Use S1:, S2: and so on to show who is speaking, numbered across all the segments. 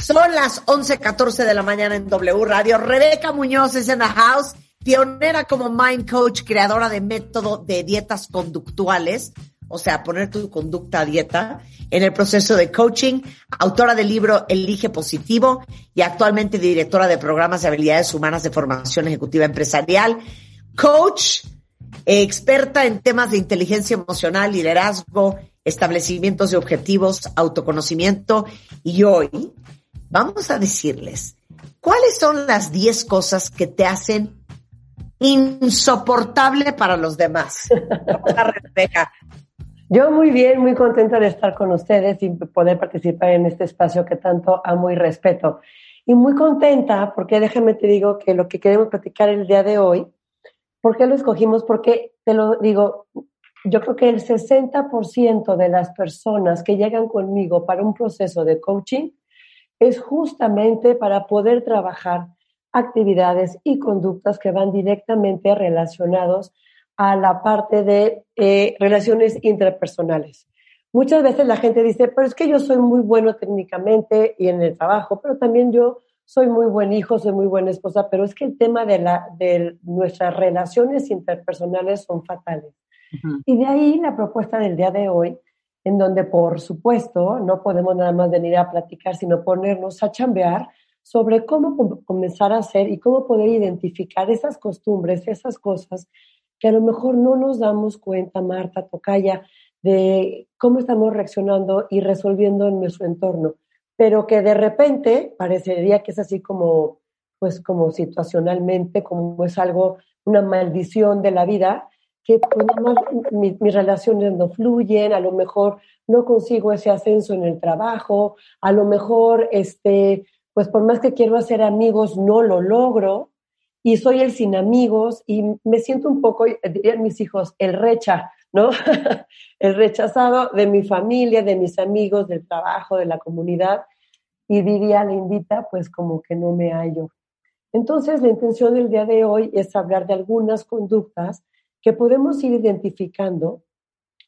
S1: Son las 11:14 de la mañana en W Radio. Rebeca Muñoz es en the house, pionera como Mind Coach, creadora de método de dietas conductuales, o sea, poner tu conducta a dieta en el proceso de coaching, autora del libro Elige Positivo y actualmente directora de programas de habilidades humanas de formación ejecutiva empresarial, coach, experta en temas de inteligencia emocional, liderazgo, establecimientos de objetivos, autoconocimiento y hoy vamos a decirles cuáles son las 10 cosas que te hacen insoportable para los demás.
S2: Yo muy bien, muy contenta de estar con ustedes y poder participar en este espacio que tanto amo y respeto. Y muy contenta porque déjame te digo que lo que queremos platicar el día de hoy, ¿por qué lo escogimos? Porque te lo digo, yo creo que el 60% de las personas que llegan conmigo para un proceso de coaching es justamente para poder trabajar actividades y conductas que van directamente relacionados a la parte de eh, relaciones interpersonales. Muchas veces la gente dice, pero es que yo soy muy bueno técnicamente y en el trabajo, pero también yo soy muy buen hijo, soy muy buena esposa, pero es que el tema de, la, de nuestras relaciones interpersonales son fatales. Y de ahí la propuesta del día de hoy, en donde por supuesto no podemos nada más venir a platicar, sino ponernos a chambear sobre cómo comenzar a hacer y cómo poder identificar esas costumbres, esas cosas que a lo mejor no nos damos cuenta, Marta, Tocaya, de cómo estamos reaccionando y resolviendo en nuestro entorno, pero que de repente parecería que es así como, pues como situacionalmente, como es algo, una maldición de la vida, que pues nada más mis, mis relaciones no fluyen, a lo mejor no consigo ese ascenso en el trabajo, a lo mejor, este, pues por más que quiero hacer amigos, no lo logro y soy el sin amigos y me siento un poco, dirían mis hijos, el recha, ¿no? el rechazado de mi familia, de mis amigos, del trabajo, de la comunidad y diría la invita, pues como que no me hallo. Entonces, la intención del día de hoy es hablar de algunas conductas que podemos ir identificando,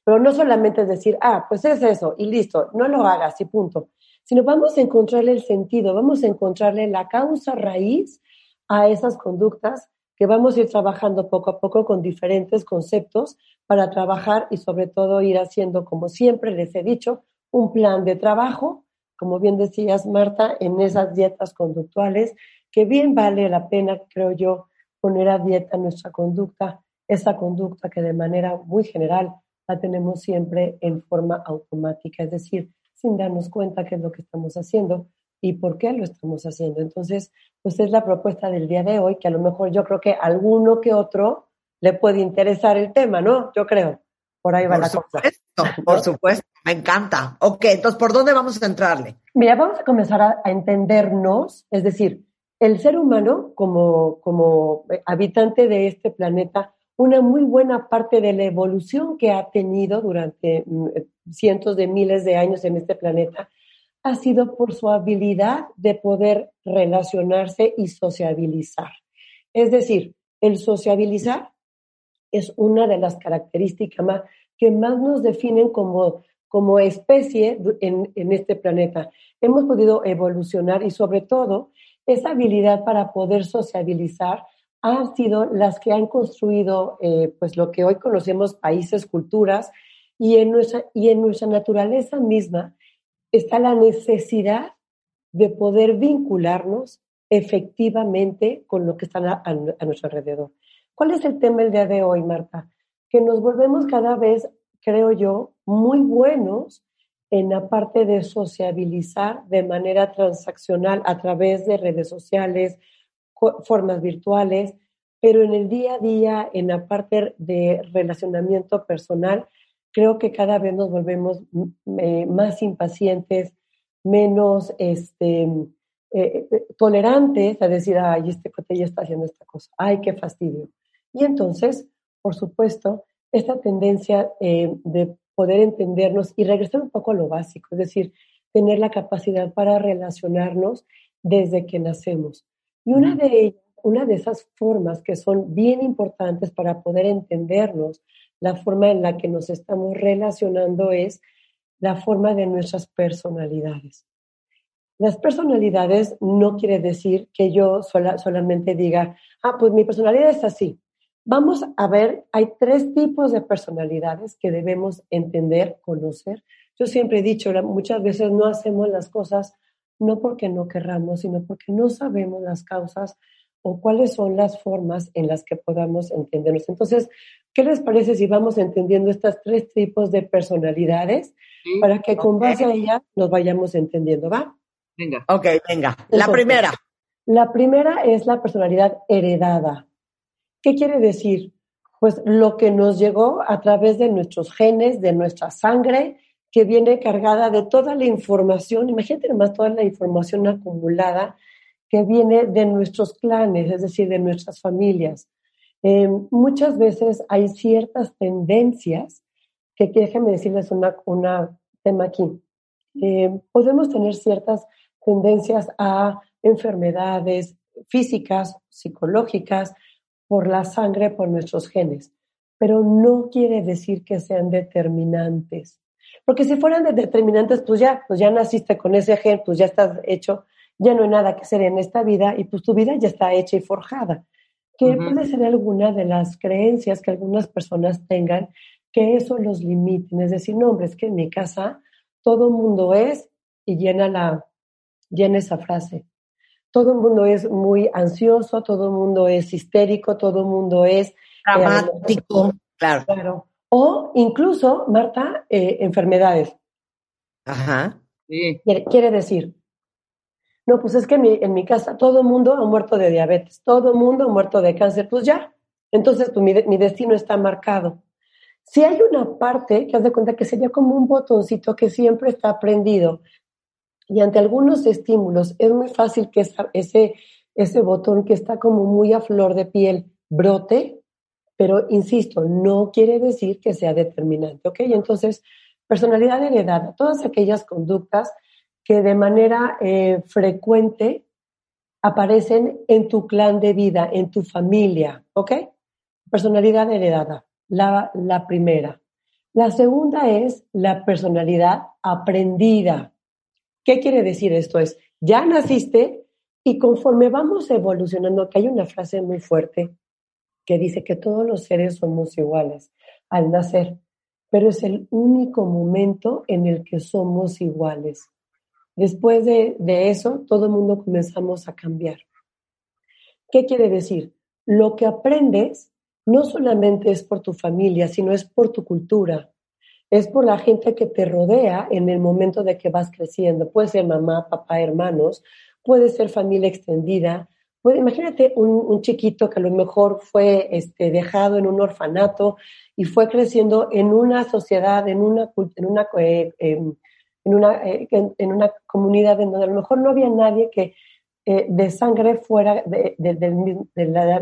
S2: pero no solamente decir, ah, pues es eso y listo, no lo hagas y punto, sino vamos a encontrarle el sentido, vamos a encontrarle la causa raíz a esas conductas que vamos a ir trabajando poco a poco con diferentes conceptos para trabajar y sobre todo ir haciendo, como siempre les he dicho, un plan de trabajo, como bien decías, Marta, en esas dietas conductuales, que bien vale la pena, creo yo, poner a dieta nuestra conducta esa conducta que de manera muy general la tenemos siempre en forma automática, es decir, sin darnos cuenta qué es lo que estamos haciendo y por qué lo estamos haciendo. Entonces, pues es la propuesta del día de hoy, que a lo mejor yo creo que alguno que otro le puede interesar el tema, ¿no? Yo creo. Por ahí va
S1: por
S2: la
S1: supuesto, cosa. Por supuesto, me encanta. Ok, entonces, ¿por dónde vamos a entrarle?
S2: Mira, vamos a comenzar a, a entendernos, es decir, el ser humano como, como habitante de este planeta una muy buena parte de la evolución que ha tenido durante mm, cientos de miles de años en este planeta ha sido por su habilidad de poder relacionarse y sociabilizar. Es decir, el sociabilizar es una de las características más, que más nos definen como, como especie en, en este planeta. Hemos podido evolucionar y sobre todo esa habilidad para poder sociabilizar han sido las que han construido eh, pues lo que hoy conocemos países, culturas, y en, nuestra, y en nuestra naturaleza misma está la necesidad de poder vincularnos efectivamente con lo que está a, a, nuestro alrededor. ¿Cuál es el tema el día de hoy, Marta? Que nos volvemos cada vez, creo yo, muy buenos en la parte de sociabilizar de manera transaccional a través de redes sociales, formas virtuales, pero en el día a día, en la parte de relacionamiento personal, creo que cada vez nos volvemos más impacientes, menos, este, eh, eh, tolerantes a decir, ay, este cote ya está haciendo esta cosa, ay, qué fastidio. Y entonces, por supuesto, esta tendencia eh, de poder entendernos y regresar un poco a lo básico, es decir, tener la capacidad para relacionarnos desde que nacemos. Y una de una de esas formas que son bien importantes para poder entendernos, la forma en la que nos estamos relacionando es la forma de nuestras personalidades. Las personalidades no quiere decir que yo solamente diga, ah, pues mi personalidad es así. Vamos a ver, hay tres tipos de personalidades que debemos entender, conocer. Yo siempre he dicho, muchas veces no hacemos las cosas no porque no querramos, sino porque no sabemos las causas o cuáles son las formas en las que podamos entendernos. Entonces, ¿qué les parece si vamos entendiendo estas tres tipos de personalidades para que con base a ellas nos vayamos entendiendo? ¿Va?
S1: Venga. Ok, venga. La primera.
S2: La primera es la personalidad heredada. ¿Qué quiere decir? Pues lo que nos llegó a través de nuestros genes, de nuestra sangre, que viene cargada de toda la información, imagínate nomás toda la información acumulada que viene de nuestros clanes, es decir, de nuestras familias. Eh, muchas veces hay ciertas tendencias que, déjenme decirles una, una tema aquí. Eh, podemos tener ciertas tendencias a enfermedades físicas, psicológicas, por la sangre, por nuestros genes, pero no quiere decir que sean determinantes. Porque si fueran determinantes, pues ya, pues ya naciste con ese gen, pues ya estás hecho ya no hay nada que hacer en esta vida y pues tu vida ya está hecha y forjada. Que puede ser alguna de las creencias que algunas personas tengan que eso los limiten. Es decir, no, hombre, es que en mi casa todo el mundo es, y llena, la, llena esa frase, todo el mundo es muy ansioso, todo el mundo es histérico, todo el mundo es...
S1: Eh, Dramático, claro.
S2: claro. O incluso, Marta, eh, enfermedades.
S1: Ajá.
S2: Sí. quiere decir, no, pues es que en mi casa todo el mundo ha muerto de diabetes, todo el mundo ha muerto de cáncer, pues ya. Entonces, pues mi, destino está marcado. Si hay una parte que haz de cuenta que sería como un botoncito que siempre está prendido y ante algunos estímulos es muy fácil que ese, ese botón que está como muy a flor de piel brote, pero insisto, no quiere decir que sea determinante, ¿ok? Entonces, personalidad heredada, todas aquellas conductas que de manera eh, frecuente aparecen en tu clan de vida, en tu familia, ¿ok? Personalidad heredada, la, la primera. La segunda es la personalidad aprendida. ¿Qué quiere decir esto? Es, ya naciste y conforme vamos evolucionando, que hay una frase muy fuerte que dice que todos los seres somos iguales al nacer, pero es el único momento en el que somos iguales. Después de, eso, todo el mundo comenzamos a cambiar. ¿Qué quiere decir? Lo que aprendes no solamente es por tu familia, sino es por tu cultura, es por la gente que te rodea en el momento de que vas creciendo. Puede ser mamá, papá, hermanos, puede ser familia extendida. Puede, imagínate un, chiquito que a lo mejor fue este, dejado en un orfanato y fue creciendo en una sociedad, en una, en una eh, em, en una, eh, en, una comunidad en donde a lo mejor no había nadie que eh, de sangre fuera de,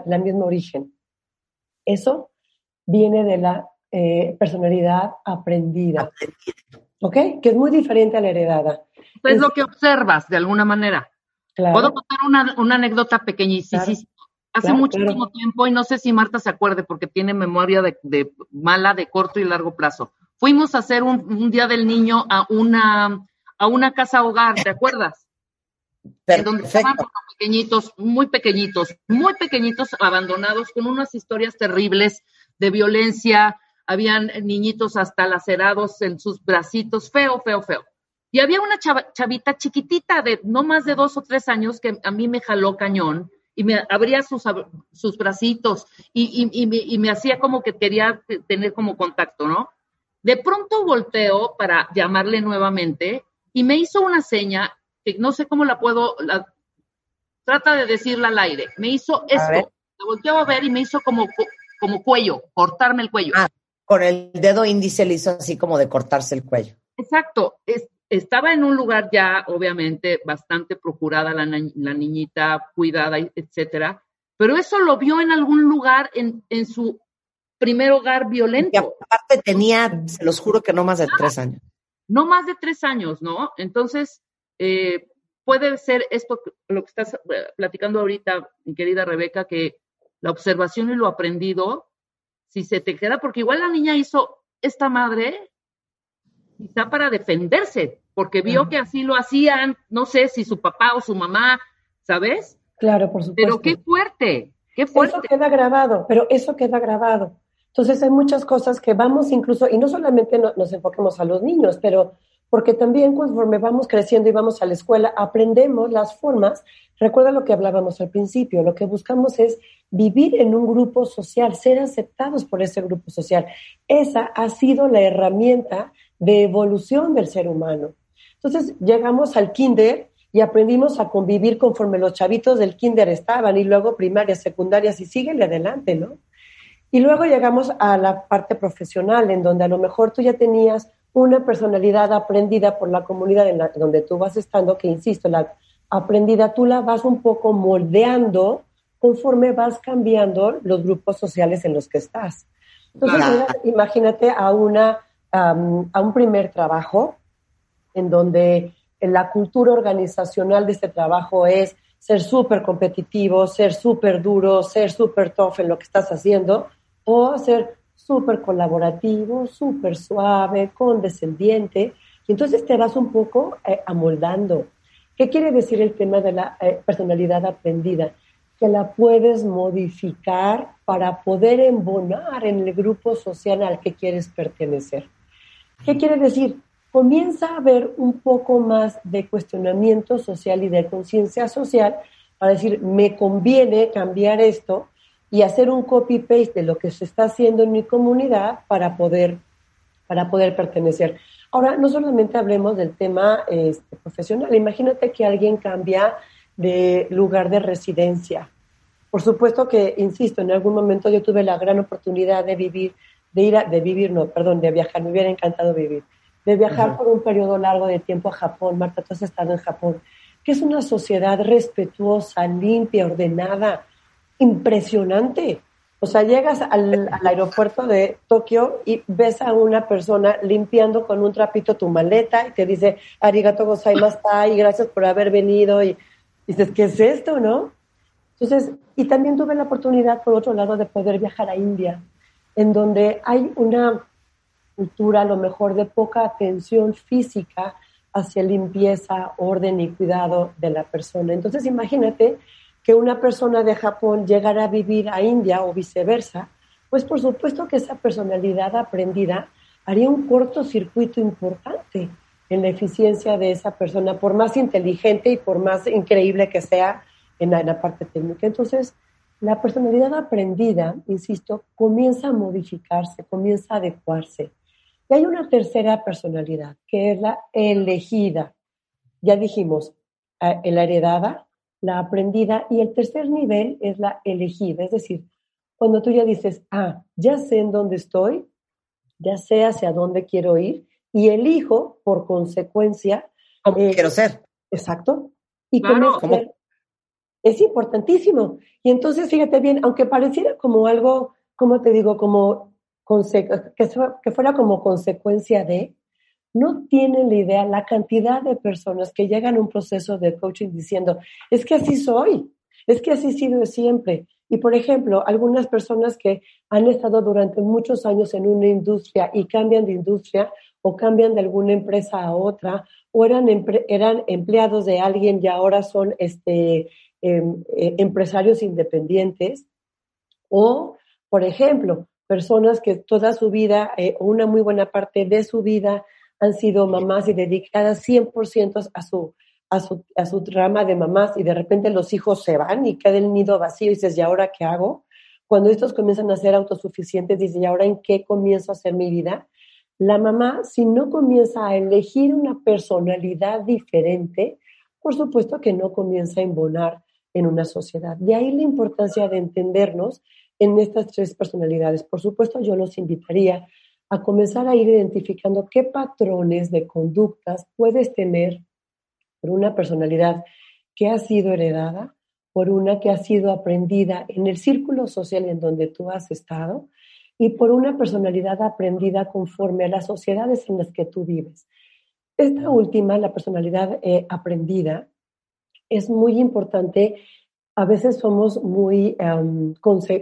S2: la, misma origen. Eso viene de la eh, personalidad aprendida. ¿Ok? Que es muy diferente a la heredada.
S3: Es, lo que observas de alguna manera. Puedo contar una, una anécdota pequeñísima. Hace muchísimo tiempo, y no sé si Marta se acuerde porque tiene memoria de, de, mala de corto y largo plazo. Fuimos a hacer un, día del niño a una, a una casa hogar, ¿te acuerdas? En donde estaban pequeñitos, muy pequeñitos, muy pequeñitos, abandonados, con unas historias terribles de violencia. Habían niñitos hasta lacerados en sus bracitos, feo, feo, feo. Y había una chavita chiquitita de no más de dos o tres años que a mí me jaló cañón y me abría sus, sus bracitos y, y, y me hacía como que quería tener como contacto, ¿no? De pronto volteó para llamarle nuevamente y me hizo una seña que no sé cómo la puedo, trata de decirla al aire. Me hizo esto, me volteó a ver y me hizo como, como cuello, cortarme el cuello.
S1: Ah, con el dedo índice le hizo así como de cortarse el cuello.
S3: Exacto. Es, estaba en un lugar ya, obviamente, bastante procurada la, la niñita, cuidada, etcétera, pero eso lo vio en algún lugar en, en su primer hogar violento. Y
S1: aparte tenía, se los juro que no más de tres años.
S3: No más de tres años, ¿no? Entonces, eh, puede ser esto, lo que estás eh, platicando ahorita, mi querida Rebeca, que la observación y lo aprendido, si se te queda, porque igual la niña hizo esta madre, quizá para defenderse, porque vio que así lo hacían, no sé si su papá o su mamá, ¿sabes?
S2: Claro, por supuesto.
S3: Pero qué fuerte, qué fuerte.
S2: Eso queda grabado, pero eso queda grabado. Entonces hay muchas cosas que vamos incluso, y no solamente nos enfoquemos a los niños, pero porque también conforme vamos creciendo y vamos a la escuela, aprendemos las formas. Recuerda lo que hablábamos al principio, lo que buscamos es vivir en un grupo social, ser aceptados por ese grupo social. Esa ha sido la herramienta de evolución del ser humano. Entonces llegamos al kinder y aprendimos a convivir conforme los chavitos del kinder estaban y luego primarias, secundarias y síguele adelante, ¿no? Y luego llegamos a la parte profesional, en donde a lo mejor tú ya tenías una personalidad aprendida por la comunidad en la, donde tú vas estando, que insisto, la aprendida tú la vas un poco moldeando conforme vas cambiando los grupos sociales en los que estás. Entonces, imagínate a, una, a un primer trabajo en donde la cultura organizacional de este trabajo es ser súper competitivo, ser súper duro, ser súper tough en lo que estás haciendo, o ser súper colaborativo, súper suave, condescendiente, y entonces te vas un poco eh, amoldando. ¿Qué quiere decir el tema de la eh, personalidad aprendida? Que la puedes modificar para poder embonar en el grupo social al que quieres pertenecer. ¿Qué quiere decir? Comienza a haber un poco más de cuestionamiento social y de conciencia social para decir, me conviene cambiar esto y hacer un copy-paste de lo que se está haciendo en mi comunidad para poder, para poder pertenecer. Ahora, no solamente hablemos del tema este, profesional, imagínate que alguien cambia de lugar de residencia. Por supuesto que, insisto, en algún momento yo tuve la gran oportunidad de vivir, de ir a, de vivir, no, perdón, de viajar, me hubiera encantado vivir, de viajar por un periodo largo de tiempo a Japón. Marta, tú has estado en Japón, que es una sociedad respetuosa, limpia, ordenada, impresionante. O sea, llegas al, aeropuerto de Tokio y ves a una persona limpiando con un trapito tu maleta y te dice, arigato gozaimashita y gracias por haber venido. Y dices, ¿qué es esto, no? Entonces, y también tuve la oportunidad, por otro lado, de poder viajar a India, en donde hay una cultura, a lo mejor, de poca atención física hacia limpieza, orden y cuidado de la persona. Entonces, imagínate que una persona de Japón llegara a vivir a India o viceversa, pues por supuesto que esa personalidad aprendida haría un cortocircuito importante en la eficiencia de esa persona, por más inteligente y por más increíble que sea en la, parte técnica. Entonces, la personalidad aprendida, insisto, comienza a modificarse, comienza a adecuarse. Y hay una tercera personalidad, que es la elegida. Ya dijimos, eh, la heredada, la aprendida y el tercer nivel es la elegida, es decir, cuando tú ya dices, ah, ya sé en dónde estoy, ya sé hacia dónde quiero ir y elijo por consecuencia.
S1: ¿Cómo eh, quiero ser?
S2: Exacto. Y claro, es importantísimo. Y entonces, fíjate bien, aunque pareciera como algo, como te digo, como que fuera como consecuencia de, no tienen la idea la cantidad de personas que llegan a un proceso de coaching diciendo, es que así soy, es que así he sido siempre. Y por ejemplo, algunas personas que han estado durante muchos años en una industria y cambian de industria o cambian de alguna empresa a otra, o eran, eran empleados de alguien y ahora son este, em, eh, empresarios independientes, o, por ejemplo, personas que toda su vida, eh, una muy buena parte de su vida, han sido mamás y dedicadas 100% a su, a su, a su de mamás y de repente los hijos se van y queda el nido vacío y dices, ¿y ahora qué hago? Cuando estos comienzan a ser autosuficientes, dices, ¿y ahora en qué comienzo a hacer mi vida? La mamá, si no comienza a elegir una personalidad diferente, por supuesto que no comienza a embonar en una sociedad. De ahí la importancia de entendernos en estas tres personalidades. Por supuesto, yo los invitaría a comenzar a ir identificando qué patrones de conductas puedes tener por una personalidad que ha sido heredada, por una que ha sido aprendida en el círculo social en donde tú has estado y por una personalidad aprendida conforme a las sociedades en las que tú vives. Esta última, la personalidad eh, aprendida, es muy importante. A veces somos muy,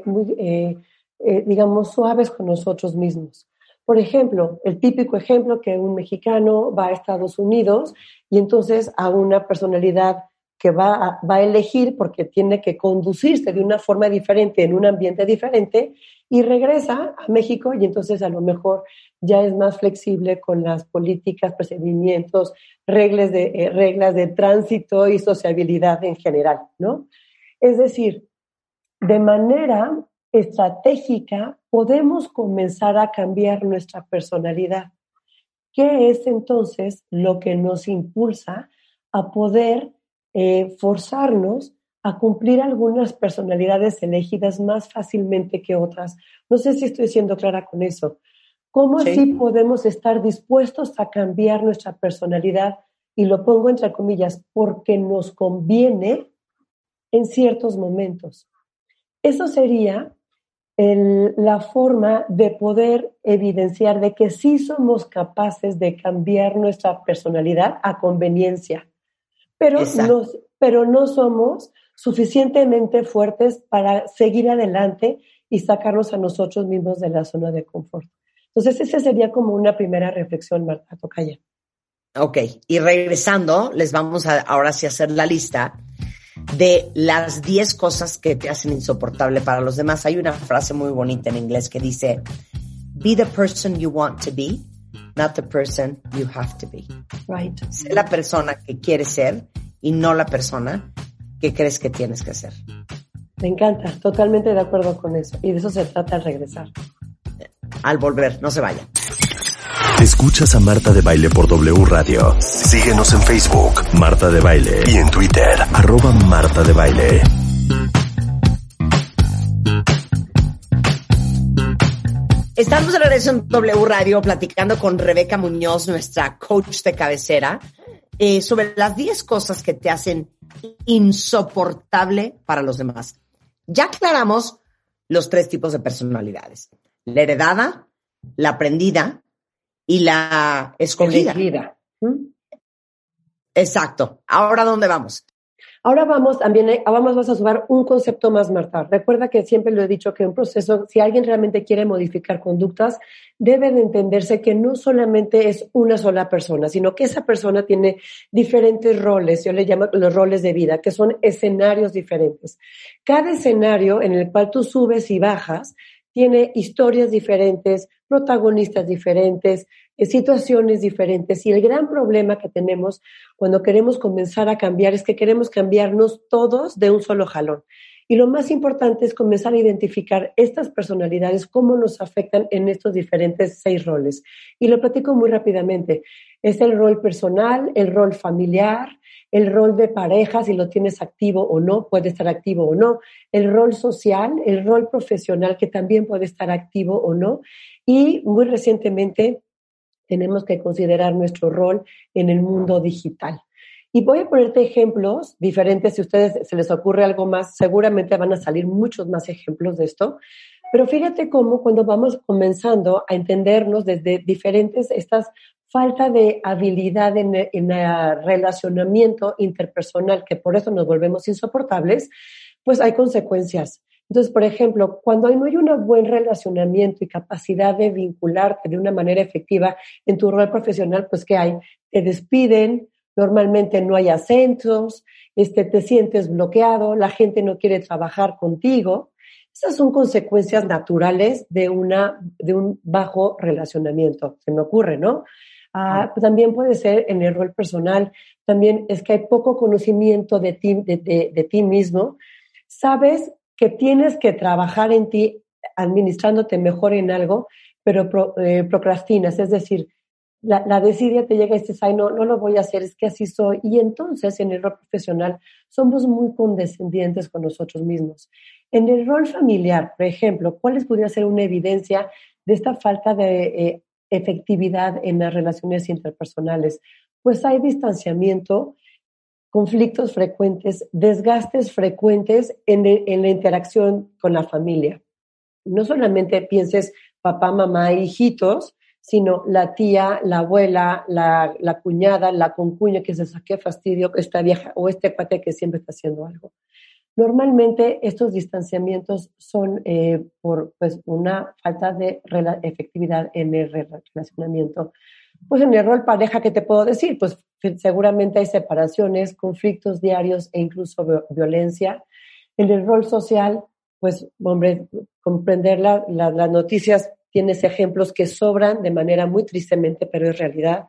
S2: muy eh, eh, digamos, suaves con nosotros mismos. Por ejemplo, el típico ejemplo que un mexicano va a Estados Unidos y entonces a una personalidad que va a, va elegir porque tiene que conducirse de una forma diferente en un ambiente diferente y regresa a México y entonces a lo mejor ya es más flexible con las políticas, procedimientos, reglas de, eh, reglas de tránsito y sociabilidad en general, ¿no? Es decir, de manera estratégica podemos comenzar a cambiar nuestra personalidad. ¿Qué es entonces lo que nos impulsa a poder eh, forzarnos a cumplir algunas personalidades elegidas más fácilmente que otras? No sé si estoy siendo clara con eso. ¿Cómo así podemos estar dispuestos a cambiar nuestra personalidad? Y lo pongo entre comillas, porque nos conviene en ciertos momentos. Eso sería la forma de poder evidenciar de que sí somos capaces de cambiar nuestra personalidad a conveniencia, pero, no, pero no somos suficientemente fuertes para seguir adelante y sacarnos a nosotros mismos de la zona de confort. Entonces, esa sería como una primera reflexión, Marta Tocaya.
S1: Ok, y regresando, les vamos a ahora sí hacer la lista de las 10 cosas que te hacen insoportable para los demás. Hay una frase muy bonita en inglés que dice, be the person you want to be, not the person you have to be.
S2: Right.
S1: Sé la persona que quieres ser y no la persona que crees que tienes que ser.
S2: Me encanta, totalmente de acuerdo con eso. Y de eso se trata al regresar.
S1: Al volver, no se vaya.
S4: Escuchas a Marta de Baile por W Radio. Síguenos en Facebook, Marta de Baile, y en Twitter, arroba Marta de Baile.
S1: Estamos de regreso en W Radio platicando con Rebeca Muñoz, nuestra coach de cabecera, eh, sobre las 10 cosas que te hacen insoportable para los demás. Ya aclaramos los tres tipos de personalidades. La heredada, la aprendida y la escogida. Exacto. Ahora, ¿dónde vamos?
S2: Ahora vamos también, eh, vamos a sumar un concepto más, Marta. Recuerda que siempre lo he dicho que un proceso, si alguien realmente quiere modificar conductas, debe de entenderse que no solamente es una sola persona, sino que esa persona tiene diferentes roles, yo le llamo los roles de vida, que son escenarios diferentes. Cada escenario en el cual tú subes y bajas tiene historias diferentes, protagonistas diferentes, situaciones diferentes. Y el gran problema que tenemos cuando queremos comenzar a cambiar es que queremos cambiarnos todos de un solo jalón. Y lo más importante es comenzar a identificar estas personalidades, cómo nos afectan en estos diferentes seis roles. Y lo platico muy rápidamente. Es el rol personal, el rol familiar, el rol de pareja, si lo tienes activo o no, puede estar activo o no, el rol social, el rol profesional, que también puede estar activo o no, y muy recientemente tenemos que considerar nuestro rol en el mundo digital. Y voy a ponerte ejemplos diferentes, si a ustedes se les ocurre algo más, seguramente van a salir muchos más ejemplos de esto, pero fíjate cómo cuando vamos comenzando a entendernos desde diferentes estas falta de habilidad en, el relacionamiento interpersonal, que por eso nos volvemos insoportables, pues hay consecuencias. Entonces, por ejemplo, cuando no hay un buen relacionamiento y capacidad de vincularte de una manera efectiva en tu rol profesional, pues ¿qué hay? Te despiden, normalmente no hay ascensos, este, te sientes bloqueado, la gente no quiere trabajar contigo. Esas son consecuencias naturales de, una, de un bajo relacionamiento. Se me ocurre, ¿no? Ah, también puede ser en el rol personal, también es que hay poco conocimiento de ti, de, ti mismo. Sabes que tienes que trabajar en ti administrándote mejor en algo, pero eh, procrastinas, es decir, la, la, desidia te llega y dices, ay, no, no lo voy a hacer, es que así soy. Y entonces en el rol profesional somos muy condescendientes con nosotros mismos. En el rol familiar, por ejemplo, ¿cuál podría ser una evidencia de esta falta de eh, efectividad en las relaciones interpersonales? Pues hay distanciamiento, conflictos frecuentes, desgastes frecuentes en, en la interacción con la familia. No solamente pienses papá, mamá, hijitos, sino la tía, la abuela, la, la cuñada, la concuña que se saque fastidio, esta vieja o este cuate que siempre está haciendo algo. Normalmente estos distanciamientos son eh, por pues, una falta de efectividad en el relacionamiento. Pues en el rol pareja, ¿qué te puedo decir? Pues seguramente hay separaciones, conflictos diarios e incluso violencia. En el rol social, pues, hombre, comprender las noticias tienes ejemplos que sobran de manera muy tristemente, pero es realidad,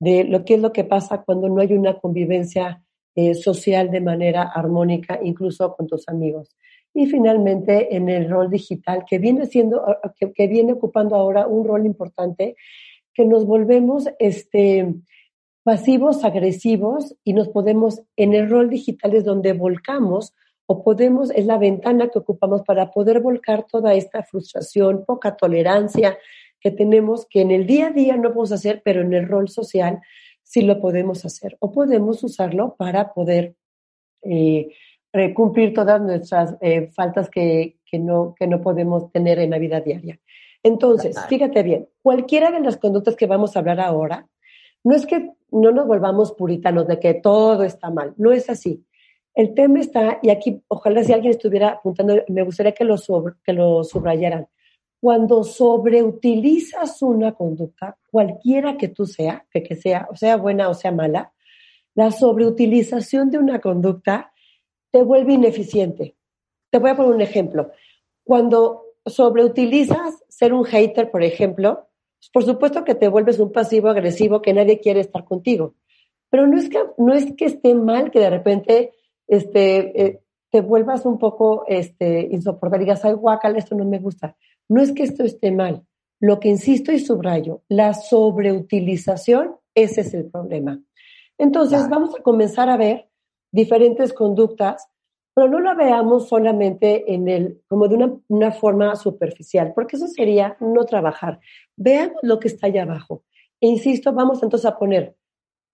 S2: de lo que es lo que pasa cuando no hay una convivencia eh, social de manera armónica, incluso con tus amigos. Y finalmente, en el rol digital, que viene siendo, que, viene ocupando ahora un rol importante, que nos volvemos este, pasivos, agresivos y nos podemos, en el rol digital es donde volcamos o podemos, es la ventana que ocupamos para poder volcar toda esta frustración, poca tolerancia que tenemos, que en el día a día no podemos hacer, pero en el rol social sí lo podemos hacer. O podemos usarlo para poder eh, cumplir todas nuestras eh, faltas que, que, no, que no podemos tener en la vida diaria. Entonces, fíjate bien, cualquiera de las conductas que vamos a hablar ahora, no es que no nos volvamos puritanos de que todo está mal, no es así. El tema está, y aquí ojalá si alguien estuviera apuntando, me gustaría que lo, que lo subrayaran. Cuando sobreutilizas una conducta, cualquiera que tú sea, que, que sea, o sea buena o sea mala, la sobreutilización de una conducta te vuelve ineficiente. Te voy a poner un ejemplo. Cuando sobreutilizas ser un hater, por ejemplo, por supuesto que te vuelves un pasivo agresivo que nadie quiere estar contigo. Pero no es que, no es que esté mal que de repente este, eh, te vuelvas un poco este, insoportable y digas, ay, guacal, esto no me gusta. No es que esto esté mal. Lo que insisto y subrayo, la sobreutilización, ese es el problema. Entonces, vamos a comenzar a ver diferentes conductas, pero no la veamos solamente en el, como de una, una forma superficial, porque eso sería no trabajar. Veamos lo que está allá abajo. E insisto, vamos entonces a poner,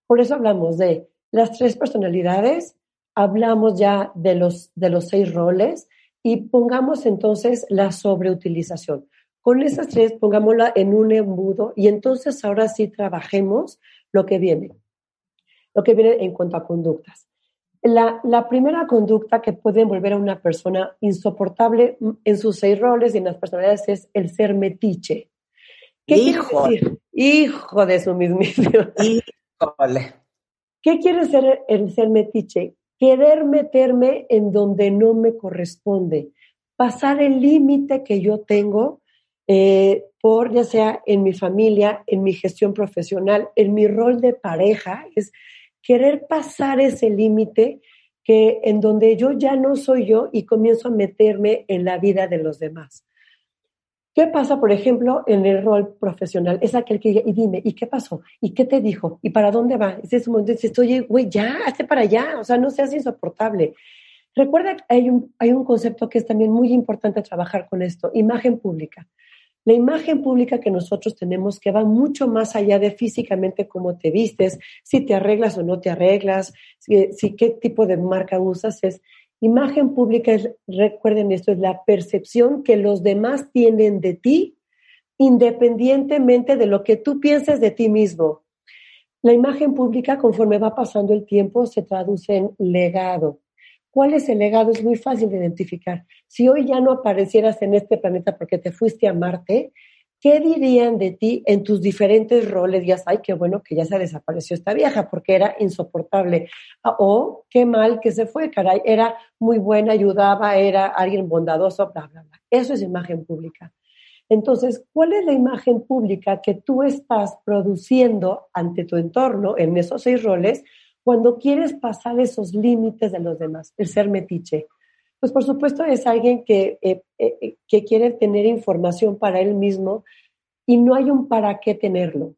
S2: por eso hablamos de las tres personalidades, hablamos ya de los, de los seis roles y pongamos entonces la sobreutilización. Con esas tres, pongámosla en un embudo y entonces ahora sí trabajemos lo que viene, lo que viene en cuanto a conductas. La, la, primera conducta que puede volver a una persona insoportable en sus seis roles y en las personalidades es el ser metiche.
S1: ¿Qué Hijo.
S2: Hijo de su mismísimo.
S1: Híjole.
S2: ¿Qué quiere ser el ser metiche? querer meterme en donde no me corresponde, pasar el límite que yo tengo eh, por ya sea en mi familia, en mi gestión profesional, en mi rol de pareja, es querer pasar ese límite que en donde yo ya no soy yo y comienzo a meterme en la vida de los demás. ¿Qué pasa, por ejemplo, en el rol profesional? Es aquel que, y dime, ¿y qué pasó? ¿Y qué te dijo? ¿Y para dónde va? Es ese momento dices, oye, güey, ya, hazte para allá, o sea, no seas insoportable. Recuerda que hay un, hay un concepto que es también muy importante trabajar con esto, imagen pública. La imagen pública que nosotros tenemos que va mucho más allá de físicamente cómo te vistes, si te arreglas o no te arreglas, si, qué tipo de marca usas, es Imagen pública recuerden esto, es la percepción que los demás tienen de ti independientemente de lo que tú pienses de ti mismo. La imagen pública, conforme va pasando el tiempo, se traduce en legado. ¿Cuál es el legado? Es muy fácil de identificar. Si hoy ya no aparecieras en este planeta porque te fuiste a Marte, ¿qué dirían de ti en tus diferentes roles? Ya sabes, qué bueno que ya se desapareció esta vieja porque era insoportable. Ah, o qué mal que se fue, caray, era muy buena, ayudaba, era alguien bondadoso, bla, bla, bla. Eso es imagen pública. Entonces, ¿cuál es la imagen pública que tú estás produciendo ante tu entorno en esos seis roles cuando quieres pasar esos límites de los demás? El ser metiche, pues por supuesto es alguien que, eh, eh, que quiere tener información para él mismo y no hay un para qué tenerlo.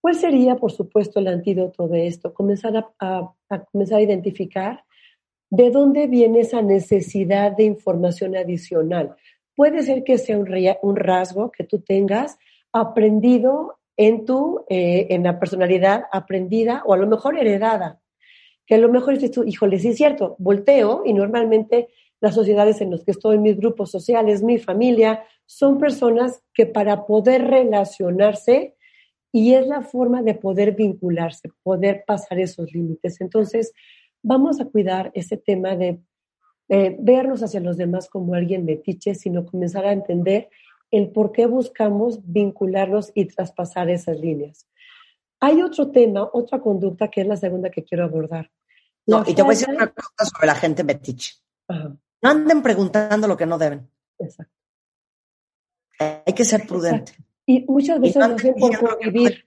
S2: ¿Cuál sería, por supuesto, el antídoto de esto? Comenzar a, comenzar a identificar de dónde viene esa necesidad de información adicional. puede ser que sea un, un rasgo que tú tengas aprendido en tu, eh, en la personalidad aprendida o a lo mejor heredada. Que a lo mejor dices tú, híjole, sí es cierto, volteo y normalmente las sociedades en las que estoy, mis grupos sociales, mi familia, son personas que para poder relacionarse y es la forma de poder vincularse, poder pasar esos límites. Entonces, vamos a cuidar ese tema de eh, vernos hacia los demás como alguien metiche, sino comenzar a entender el por qué buscamos vincularlos y traspasar esas líneas. Hay otro tema, otra conducta que es la segunda que quiero abordar.
S1: No, y te voy a decir una cosa sobre la gente metiche. No anden preguntando lo que no deben. Exacto. Hay que ser prudente.
S2: Y muchas veces lo hacen por convivir.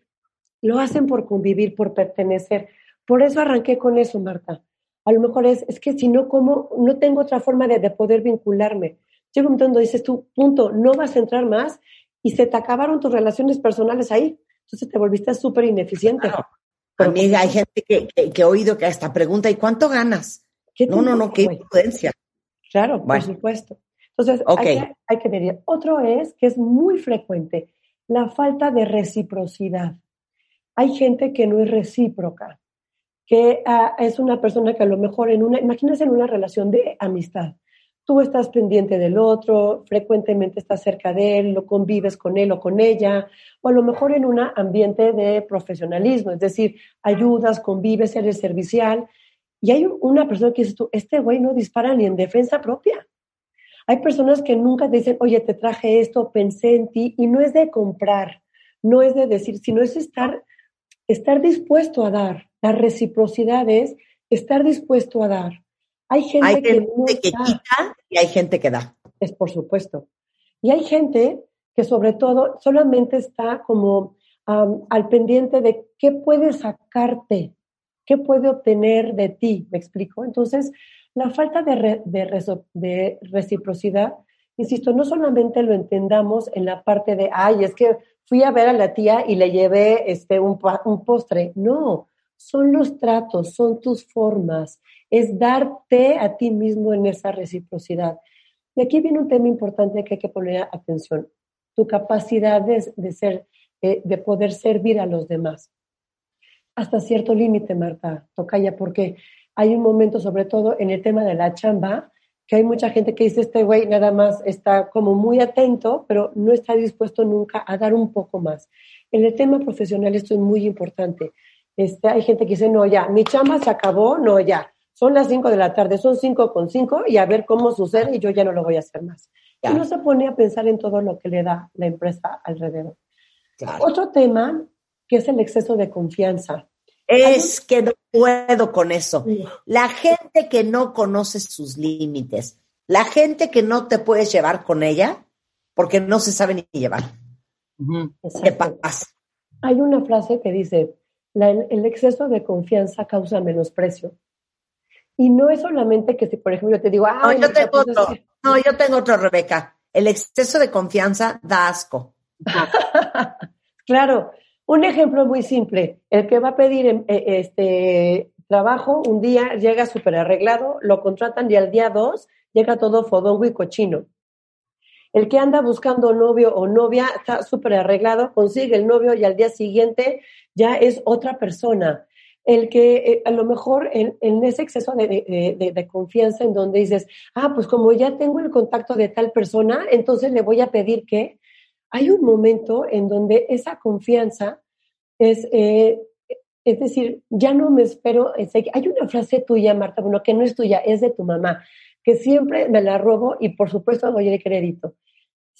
S2: Lo hacen por convivir, por pertenecer. Por eso arranqué con eso, Marta. A lo mejor es, es que si no, ¿cómo? No tengo otra forma de, de poder vincularme. Llega un momento donde dices tú, punto, no vas a entrar más y se te acabaron tus relaciones personales ahí. Entonces te volviste súper ineficiente.
S1: Claro. hay gente que, que, he oído que hasta pregunta, ¿y cuánto ganas? No, no, no, qué imprudencia.
S2: Claro, por supuesto. Entonces, hay, que, hay que medir. Otro es que es muy frecuente la falta de reciprocidad. Hay gente que no es recíproca, que ah, es una persona que a lo mejor en una, imagínense en una relación de amistad, tú estás pendiente del otro, frecuentemente estás cerca de él, lo convives con él o con ella, o a lo mejor en un ambiente de profesionalismo, es decir, ayudas, convives, eres servicial, y hay una persona que dice tú, este güey no dispara ni en defensa propia. Hay personas que nunca dicen, oye, te traje esto, pensé en ti, y no es de comprar, no es de decir, sino es estar, estar dispuesto a dar. La reciprocidad es estar dispuesto a dar. Hay gente, que,
S1: quita y hay gente que da.
S2: Es por supuesto. Y hay gente que sobre todo solamente está como al pendiente de qué puede sacarte, qué puede obtener de ti, ¿me explico? Entonces, la falta de, de, reciprocidad, insisto, no solamente lo entendamos en la parte de, ay, es que fui a ver a la tía y le llevé este, un, un postre. No, son los tratos, son tus formas, es darte a ti mismo en esa reciprocidad. Y aquí viene un tema importante que hay que poner atención, tu capacidad de, ser, eh, de poder servir a los demás. Hasta cierto límite, Marta, tocaya, porque hay un momento, sobre todo en el tema de la chamba, que hay mucha gente que dice, este güey nada más está como muy atento, pero no está dispuesto nunca a dar un poco más. En el tema profesional esto es muy importante. Este, hay gente que dice, no, ya, mi chamba se acabó, no, ya, son las 5 de la tarde, son 5 con 5 y a ver cómo sucede y yo ya no lo voy a hacer más. Y no se pone a pensar en todo lo que le da la empresa alrededor. Otro tema que es el exceso de confianza.
S1: Es que no puedo con eso. La gente que no conoce sus límites, la gente que no te puedes llevar con ella porque no se sabe ni llevar. ¿Qué pasa?
S2: Hay una frase que dice, el exceso de confianza causa menosprecio. Y no es solamente que si, por ejemplo, yo te digo, ah,
S1: no, yo tengo otro. No, yo tengo otro, Rebeca. El exceso de confianza da asco.
S2: claro. Un ejemplo muy simple. El que va a pedir em, e, este trabajo, un día llega súper arreglado, lo contratan y al día dos llega todo fodongo y cochino. El que anda buscando novio o novia está súper arreglado, consigue el novio y al día siguiente ya es otra persona. El que eh, a lo mejor en, ese exceso de, confianza en donde dices, ah, pues como ya tengo el contacto de tal persona, entonces le voy a pedir que hay un momento en donde esa confianza es, eh, es decir, ya no me espero. hay una frase tuya, Marta, bueno, que no es tuya, es de tu mamá, que siempre me la robo y por supuesto doy el crédito.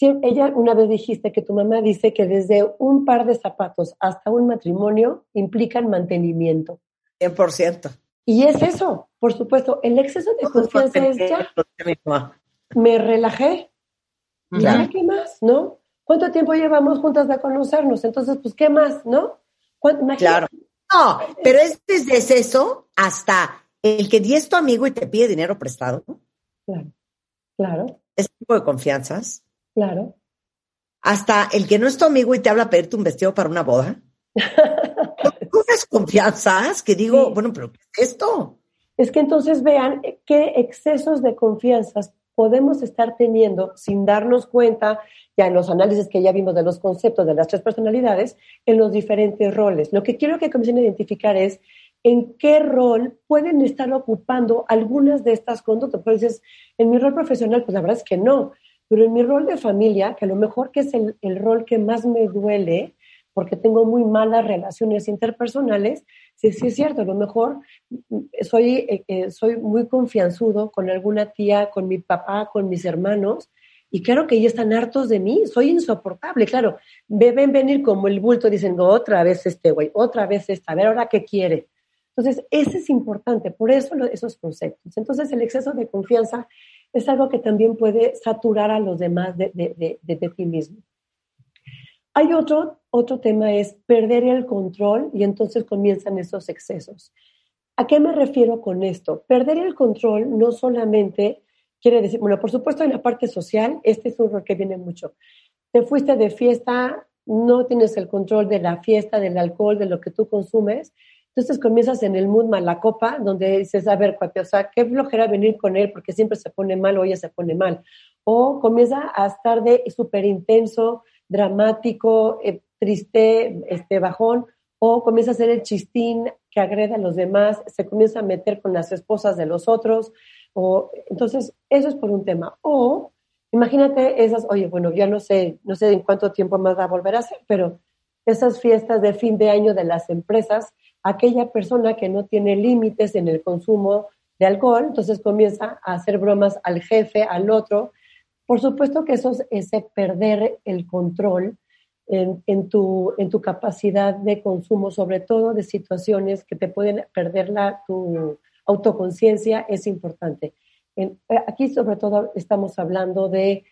S2: Ella una vez dijiste que tu mamá dice que desde un par de zapatos hasta un matrimonio implican mantenimiento.
S1: 100%.
S2: Y es eso, por supuesto, el exceso de confianza es ya. Me relajé. Ya, ¿qué más? ¿No? ¿Cuánto tiempo llevamos juntas de conocernos? Entonces, pues, ¿qué más? ¿No?
S1: Claro. No, pero es desde eso hasta el que es tu amigo y te pide dinero prestado.
S2: Claro, claro.
S1: Ese tipo de confianzas.
S2: Claro.
S1: Hasta el que no es tu amigo y te habla a pedirte un vestido para una boda. unas confianzas que digo, bueno, pero ¿qué es esto?
S2: Es que entonces vean qué excesos de confianzas podemos estar teniendo sin darnos cuenta, ya en los análisis que ya vimos de los conceptos de las tres personalidades, en los diferentes roles. Lo que quiero que comiencen a identificar es en qué rol pueden estar ocupando algunas de estas conductas. Pues dices, en mi rol profesional, pues la verdad es que no, pero en mi rol de familia, que a lo mejor que es el, el rol que más me duele, porque tengo muy malas relaciones interpersonales, sí, sí es cierto, a lo mejor soy, eh, eh, soy muy confianzudo con alguna tía, con mi papá, con mis hermanos, y claro que ellos están hartos de mí, soy insoportable, claro, me ven venir como el bulto diciendo otra vez este güey, otra vez esta, a ver ahora qué quiere. Entonces, ese es importante, por eso esos conceptos. Entonces, el exceso de confianza es algo que también puede saturar a los demás de, de, de, de ti mismo. Hay otro, otro tema, es perder el control y entonces comienzan esos excesos. ¿A qué me refiero con esto? Perder el control no solamente quiere decir, bueno, por supuesto en la parte social, este es un rol que viene mucho. Te fuiste de fiesta, no tienes el control de la fiesta, del alcohol, de lo que tú consumes, entonces comienzas en el mood mala copa, donde dices, a ver, cuate, o sea, qué flojera venir con él porque siempre se pone mal o ella se pone mal. O comienza a estar de súper intenso, dramático, eh, triste, este, bajón, o comienza a ser el chistín que agrede a los demás, se comienza a meter con las esposas de los otros, o entonces eso es por un tema. O imagínate esas, oye, bueno, ya no sé, no sé en cuánto tiempo más va a volver a ser, pero esas fiestas de fin de año de las empresas, aquella persona que no tiene límites en el consumo de alcohol, entonces comienza a hacer bromas al jefe, al otro, por supuesto que eso es ese perder el control en, tu, capacidad de consumo, sobre todo de situaciones que te pueden perder la, tu autoconciencia, es importante. aquí sobre todo estamos hablando de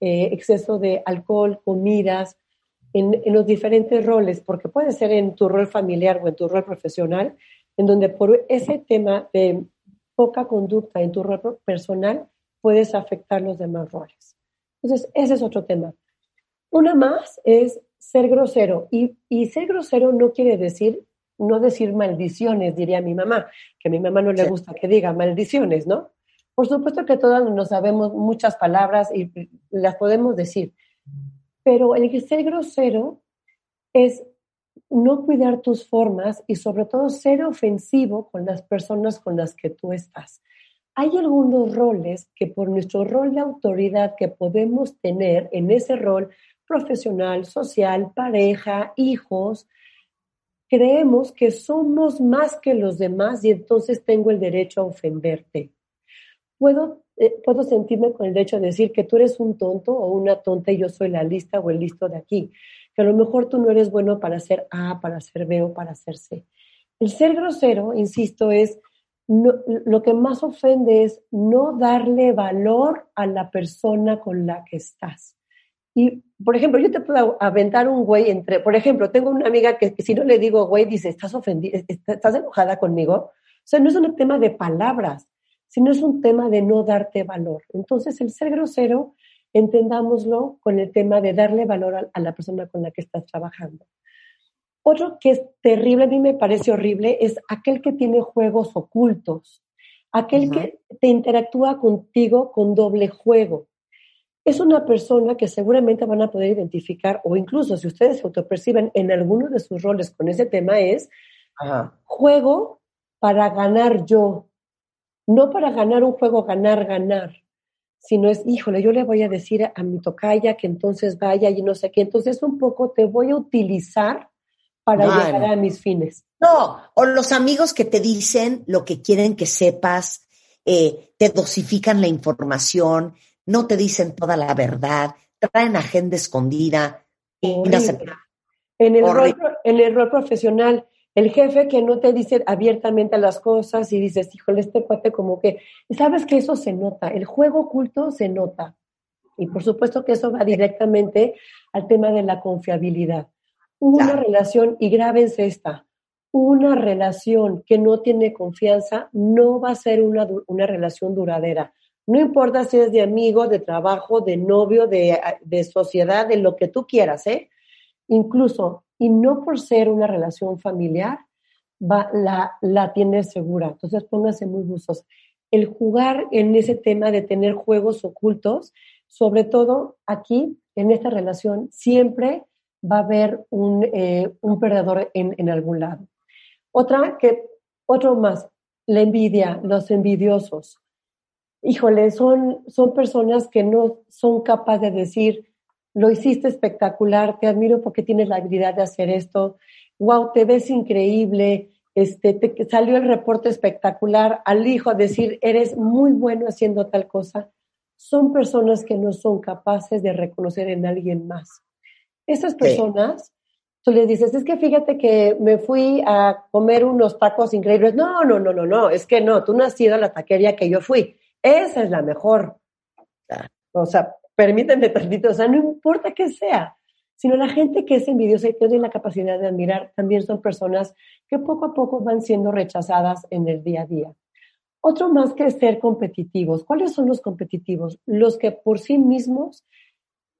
S2: eh, exceso de alcohol, comidas, en, en, los diferentes roles, porque puede ser en tu rol familiar o en tu rol profesional, en donde por ese tema de poca conducta en tu rol personal, puedes afectar los demás roles. Entonces, ese es otro tema. Una más es ser grosero. Y, y ser grosero no quiere decir no decir maldiciones, diría mi mamá, que a mi mamá no le gusta que diga maldiciones, ¿no? Por supuesto que todas nos sabemos muchas palabras y las podemos decir, pero el ser grosero es no cuidar tus formas y sobre todo ser ofensivo con las personas con las que tú estás hay algunos roles que por nuestro rol de autoridad que podemos tener en ese rol profesional, social, pareja, hijos, creemos que somos más que los demás y entonces tengo el derecho a ofenderte. Puedo, eh, puedo sentirme con el derecho de decir que tú eres un tonto o una tonta y yo soy la lista o el listo de aquí, que a lo mejor tú no eres bueno para ser A, para ser B o para ser C. El ser grosero, insisto, es lo que más ofende es no darle valor a la persona con la que estás. Y, por ejemplo, yo te puedo aventar un güey entre, por ejemplo, tengo una amiga que, si no le digo güey, dice, ¿estás ofendida? ¿Estás enojada conmigo? O sea, no es un tema de palabras, sino es un tema de no darte valor. Entonces, el ser grosero, entendámoslo con el tema de darle valor a la persona con la que estás trabajando. Otro que es terrible, a mí me parece horrible, es aquel que tiene juegos ocultos, aquel que te interactúa contigo con doble juego. Es una persona que seguramente van a poder identificar, o incluso si ustedes se autoperciben en alguno de sus roles con ese tema, es juego para ganar yo, no para ganar un juego, ganar, ganar, sino es, híjole, yo le voy a decir a mi tocaya que entonces vaya y no sé qué, entonces un poco te voy a utilizar para llegar a mis fines.
S1: No, o los amigos que te dicen lo que quieren que sepas, eh, te dosifican la información, no te dicen toda la verdad, traen agenda escondida.
S2: En el, rol, en el rol profesional, el jefe que no te dice abiertamente las cosas y dices, híjole, este cuate como que, sabes que eso se nota, el juego oculto se nota. Y por supuesto que eso va directamente al tema de la confiabilidad. Una relación, y grábense esta, una relación que no tiene confianza no va a ser una, una relación duradera. No importa si es de amigo, de trabajo, de novio, de, de sociedad, de lo que tú quieras, ¿eh? Incluso, y no por ser una relación familiar, la, la tienes segura. Entonces pónganse muy buzos. el jugar en ese tema de tener juegos ocultos, sobre todo aquí, en esta relación, siempre va a haber un, eh, un perdedor en, en, algún lado. Otra que, otro más, la envidia, los envidiosos. Híjole, son, son personas que no son capaces de decir, lo hiciste espectacular, te admiro porque tienes la habilidad de hacer esto, wow, te ves increíble, este, te salió el reporte espectacular, al hijo decir, eres muy bueno haciendo tal cosa, son personas que no son capaces de reconocer en alguien más. Esas personas, tú les dices, es que fíjate que me fui a comer unos tacos increíbles. No, no, no, no, no, es que no, tú no has ido a la taquería que yo fui. Esa es la mejor. O sea, permíteme tantito, o sea, no importa que sea, sino la gente que es envidiosa y tiene la capacidad de admirar también son personas que poco a poco van siendo rechazadas en el día a día. Otro más que ser competitivos. ¿Cuáles son los competitivos? Los que por sí mismos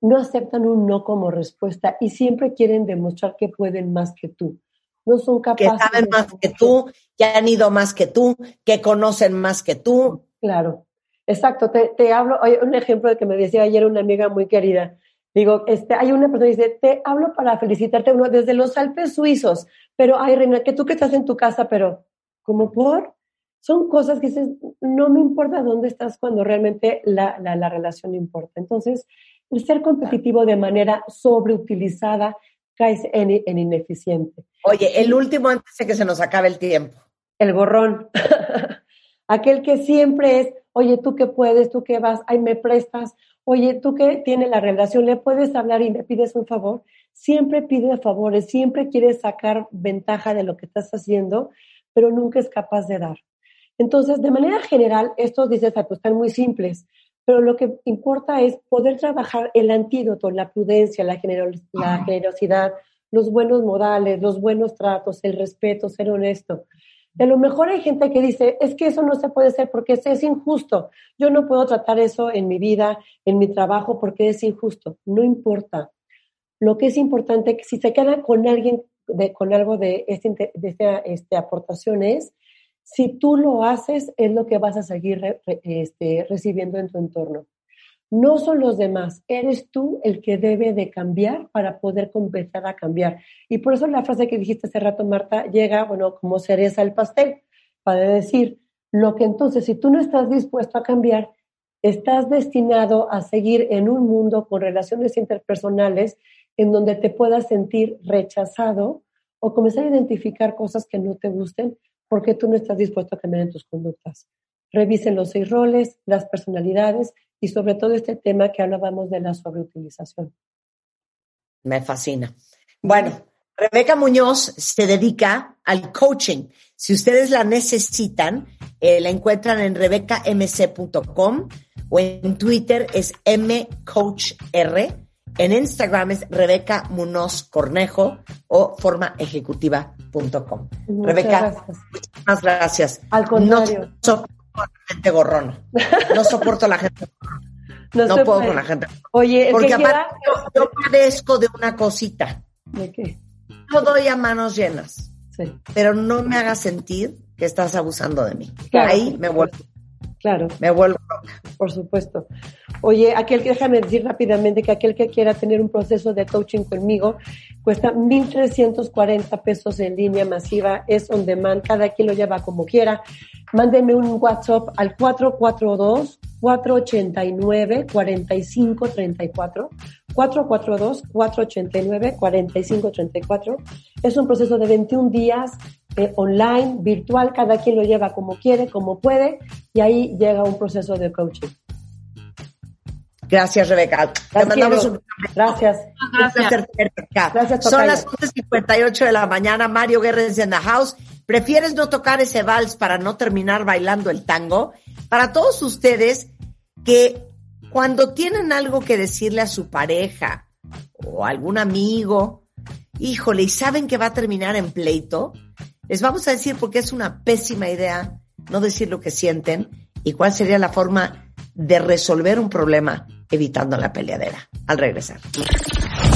S2: no aceptan un no como respuesta y siempre quieren demostrar que pueden más que tú. No son capaces.
S1: Que saben más que tú, que han ido más que tú, que conocen más que tú.
S2: Claro. Exacto, te, hablo, hay un ejemplo de que me decía ayer una amiga muy querida. Digo, este, hay una persona que dice, te hablo para felicitarte uno desde los Alpes suizos, pero ay, Reina, que tú que estás en tu casa, pero, ¿cómo por? Son cosas que dices, no me importa dónde estás cuando realmente la, la, la relación importa. Entonces, el ser competitivo de manera sobreutilizada cae en, en ineficiente.
S1: Oye, el último antes de que se nos acabe el tiempo.
S2: El gorrón. Aquel que siempre es, oye, tú que puedes, tú que vas, ay, me prestas, oye, tú que tienes la relación, le puedes hablar y me pides un favor. Siempre pide favores, siempre quiere sacar ventaja de lo que estás haciendo, pero nunca es capaz de dar. Entonces, de manera general, estos dices, pues están muy simples, pero lo que importa es poder trabajar el antídoto, la prudencia, la, la generosidad, los buenos modales, los buenos tratos, el respeto, ser honesto. A lo mejor hay gente que dice, es que eso no se puede hacer porque es injusto. Yo no puedo tratar eso en mi vida, en mi trabajo, porque es injusto. No importa. Lo que es importante si se queda con alguien, con algo de, este, de esta este, aportación es, si tú lo haces, es lo que vas a seguir este, recibiendo en tu entorno. No son los demás, eres tú el que debe de cambiar para poder comenzar a cambiar. Y por eso la frase que dijiste hace rato, Marta, llega, bueno, como cereza al pastel, para decir lo que entonces, si tú no estás dispuesto a cambiar, estás destinado a seguir en un mundo con relaciones interpersonales en donde te puedas sentir rechazado o comenzar a identificar cosas que no te gusten porque tú no estás dispuesto a cambiar en tus conductas. Revisen los seis roles, las personalidades y sobre todo este tema que hablábamos de la sobreutilización.
S1: Me fascina. Bueno, Rebeca Muñoz se dedica al coaching. Si ustedes la necesitan, eh, la encuentran en rebecamc.com o en Twitter es mcoachr. En Instagram es Rebeca Munoz Cornejo o formaejecutiva.com. Rebeca, muchas gracias.
S2: Al contrario
S1: gente gorrona. No soporto a la gente No, no puedo con la gente.
S2: Oye,
S1: porque aparte yo, padezco de una cosita.
S2: ¿De qué?
S1: Yo doy a manos llenas. Sí. Pero no me hagas sentir que estás abusando de mí. Ahí me vuelvo.
S2: Claro.
S1: Me vuelvo
S2: Por supuesto. Oye, aquel que déjame decir rápidamente que aquel que quiera tener un proceso de coaching conmigo cuesta 1.340 pesos en línea masiva, es on demand, cada quien lo lleva como quiera. Mándenme un WhatsApp al 442 489 4534 442 489 4534 Es un proceso de 21 días eh, online, virtual, cada quien lo lleva como quiere, como puede, y ahí llega un proceso de coaching.
S1: Gracias, Rebeca.
S2: Te mandamos un Gracias.
S1: Gracias. Gracias Son las 11.58 de la mañana. Mario Guerres en the house. ¿Prefieres no tocar ese vals para no terminar bailando el tango? Para todos ustedes que cuando tienen algo que decirle a su pareja o algún amigo, híjole, y saben que va a terminar en pleito, les vamos a decir por qué es una pésima idea no decir lo que sienten y cuál sería la forma de resolver un problema evitando la peleadera. Al regresar.